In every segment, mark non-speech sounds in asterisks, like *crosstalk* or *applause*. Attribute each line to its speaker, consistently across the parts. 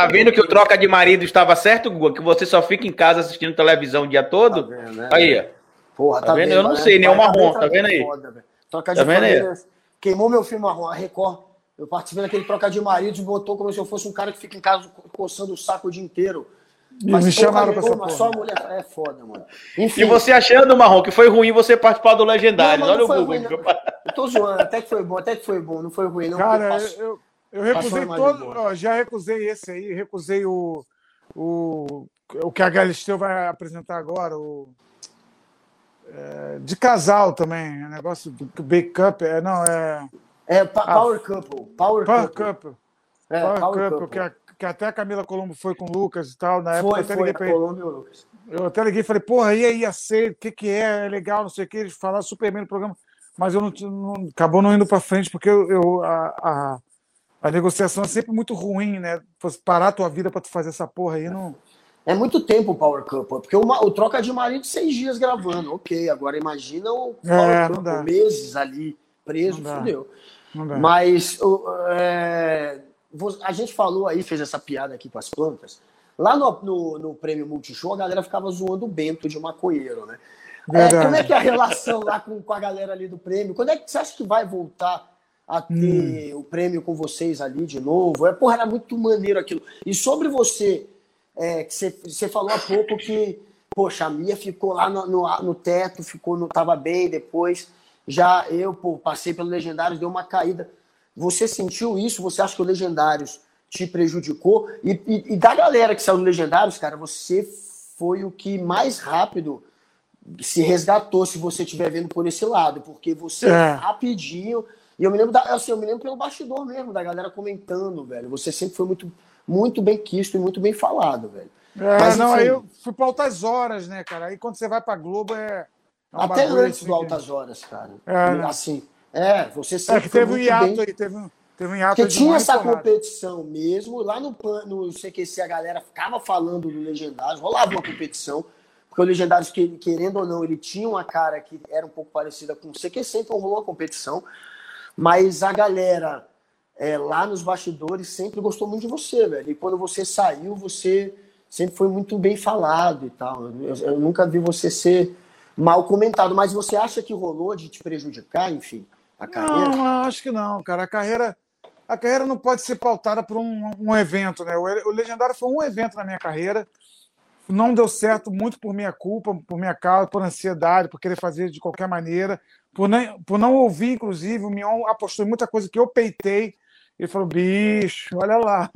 Speaker 1: Tá vendo que o troca de marido estava certo, Guga? Que você só fica em casa assistindo televisão o dia todo? Tá vendo, né? Aí, ó.
Speaker 2: Porra,
Speaker 1: tá, tá vendo? vendo? Eu não né? sei, nem o marrom, tá vendo aí?
Speaker 2: Foda, troca de tá vendo aí? Queimou meu filme marrom, a Record. Eu participei daquele troca de marido e botou como se eu fosse um cara que fica em casa coçando o saco o dia inteiro.
Speaker 3: Mas me chamaram pra essa porra.
Speaker 2: Só mulher é foda, mano.
Speaker 1: Enfim. E você achando, Marrom, que foi ruim você participar do Legendário? Olha o Google. Ruim,
Speaker 2: eu tô zoando, até que foi bom, até que foi bom, não foi ruim, não.
Speaker 3: Cara, passou, eu, eu recusei todo. Já recusei esse aí, recusei o. O, o que a Galisteu vai apresentar agora, o. É, de casal também, é negócio do Bake Cup, é, não, é.
Speaker 2: É Power ah, Couple.
Speaker 3: Power, Power Couple. Couple. É, Power, Power Couple, que a que até a Camila Colombo foi com o Lucas e tal, na época.
Speaker 2: Foi, eu até liguei foi, Colombo e o Lucas.
Speaker 3: Eu até liguei e falei, porra, e aí, aceito, o que, que é, é legal, não sei o que, eles falaram super bem no programa, mas eu não, não acabou não indo para frente, porque eu, eu a, a, a, negociação é sempre muito ruim, né? Parar a tua vida para tu fazer essa porra aí, não.
Speaker 2: É muito tempo o Power Cup, porque o, o troca de marido seis dias gravando, ok. Agora imagina o Power é, Cup, meses ali preso, não fudeu. Mas é, a gente falou aí, fez essa piada aqui com as plantas. Lá no, no, no prêmio Multishow, a galera ficava zoando o Bento de maconheiro, né? É, como é que é a relação lá com, com a galera ali do prêmio? Quando é que você acha que vai voltar a ter hum. o prêmio com vocês ali de novo? É, porra, era muito maneiro aquilo. E sobre você, é, que você, falou há pouco que, poxa, a Mia ficou lá no, no, no teto, ficou, não tava bem, depois já eu, pô, passei pelo Legendários, deu uma caída. Você sentiu isso? Você acha que o Legendários te prejudicou? E, e, e da galera que saiu do Legendários, cara, você foi o que mais rápido se resgatou, se você estiver vendo por esse lado, porque você é. rapidinho. E eu me lembro da, assim, eu me lembro pelo bastidor mesmo, da galera comentando, velho. Você sempre foi muito, muito bem quisto e muito bem falado, velho.
Speaker 3: É, Mas, não, enfim, aí eu fui para altas horas, né, cara? Aí quando você vai para Globo é.
Speaker 2: é até antes do Altas Horas, cara. É, né? assim. É, você sempre. É
Speaker 3: que teve um hiato bem... aí, teve um. Teve um hiato
Speaker 2: Porque tinha essa competição mesmo. Lá no, no CQC a galera ficava falando do Legendários, rolava uma competição. Porque o Legendários, querendo ou não, ele tinha uma cara que era um pouco parecida com o CQC, então rolou uma competição. Mas a galera é, lá nos bastidores sempre gostou muito de você, velho. E quando você saiu, você sempre foi muito bem falado e tal. Eu, eu nunca vi você ser mal comentado. Mas você acha que rolou de te prejudicar, enfim? a carreira?
Speaker 3: Não, acho que não, cara. A carreira, a carreira não pode ser pautada por um, um evento, né? O, o Legendário foi um evento na minha carreira. Não deu certo muito por minha culpa, por minha causa, por ansiedade, por querer fazer de qualquer maneira, por, nem, por não ouvir, inclusive. O Mion apostou em muita coisa que eu peitei. Ele falou, bicho, olha lá.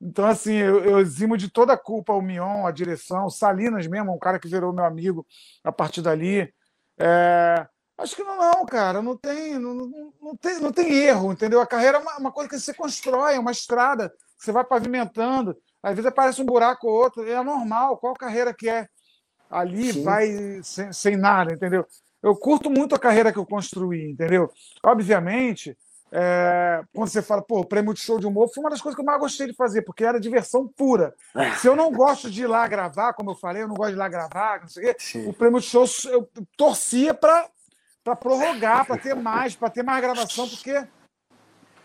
Speaker 3: Então, assim, eu, eu eximo de toda a culpa o Mion, a direção, o Salinas mesmo, um cara que virou meu amigo a partir dali. É, Acho que não, não, cara. Não tem, não, não, tem, não tem erro, entendeu? A carreira é uma, uma, coisa que você constrói, é uma estrada você vai pavimentando. Às vezes aparece um buraco ou outro, é normal. Qual carreira que é? Ali Sim. vai sem, sem, nada, entendeu? Eu curto muito a carreira que eu construí, entendeu? Obviamente, é, quando você fala, pô, o prêmio de show de humor foi uma das coisas que eu mais gostei de fazer, porque era diversão pura. Se eu não gosto de ir lá gravar, como eu falei, eu não gosto de ir lá gravar, não sei o quê, o prêmio de show eu torcia para para prorrogar, para ter mais, para ter mais gravação, porque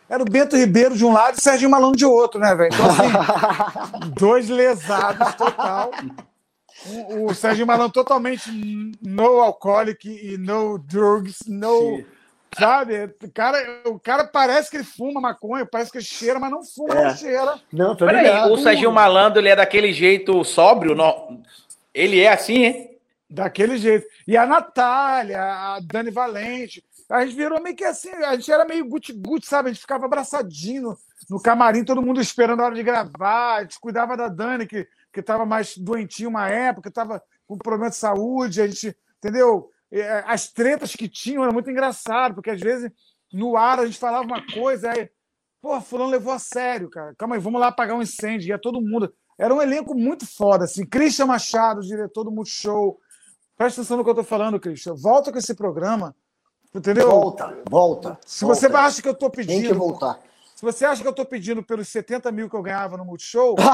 Speaker 3: era o Bento Ribeiro de um lado e o Serginho Malandro de outro, né, velho? Então, assim, *laughs* dois lesados total. O, o Serginho Malandro totalmente no alcoólico e no drugs, no. Sim. Sabe? O cara, o cara parece que ele fuma maconha, parece que ele cheira, mas não fuma, é. não cheira.
Speaker 1: Não, Peraí, o Serginho Malandro ele é daquele jeito sóbrio? Não... Ele é assim, hein?
Speaker 3: Daquele jeito. E a Natália, a Dani Valente. A gente virou meio que assim, a gente era meio guti-guti, sabe? A gente ficava abraçadinho no camarim, todo mundo esperando a hora de gravar. A gente cuidava da Dani, que estava mais doentinha uma época, estava com problema de saúde. A gente, entendeu? As tretas que tinham era muito engraçado, porque às vezes no ar a gente falava uma coisa, aí, pô, fulano levou a sério, cara. Calma aí, vamos lá apagar um incêndio. Ia todo mundo. Era um elenco muito foda, assim. Christian Machado, diretor do Multishow. Presta atenção no que eu estou falando, Cristian. Volta com esse programa. Entendeu?
Speaker 2: Volta, volta.
Speaker 3: Se volta. você acha que eu estou pedindo.
Speaker 2: Tem que voltar.
Speaker 3: Se você acha que eu estou pedindo pelos 70 mil que eu ganhava no Multishow. *laughs*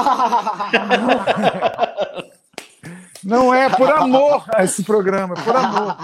Speaker 3: não é por amor a esse programa, é por amor.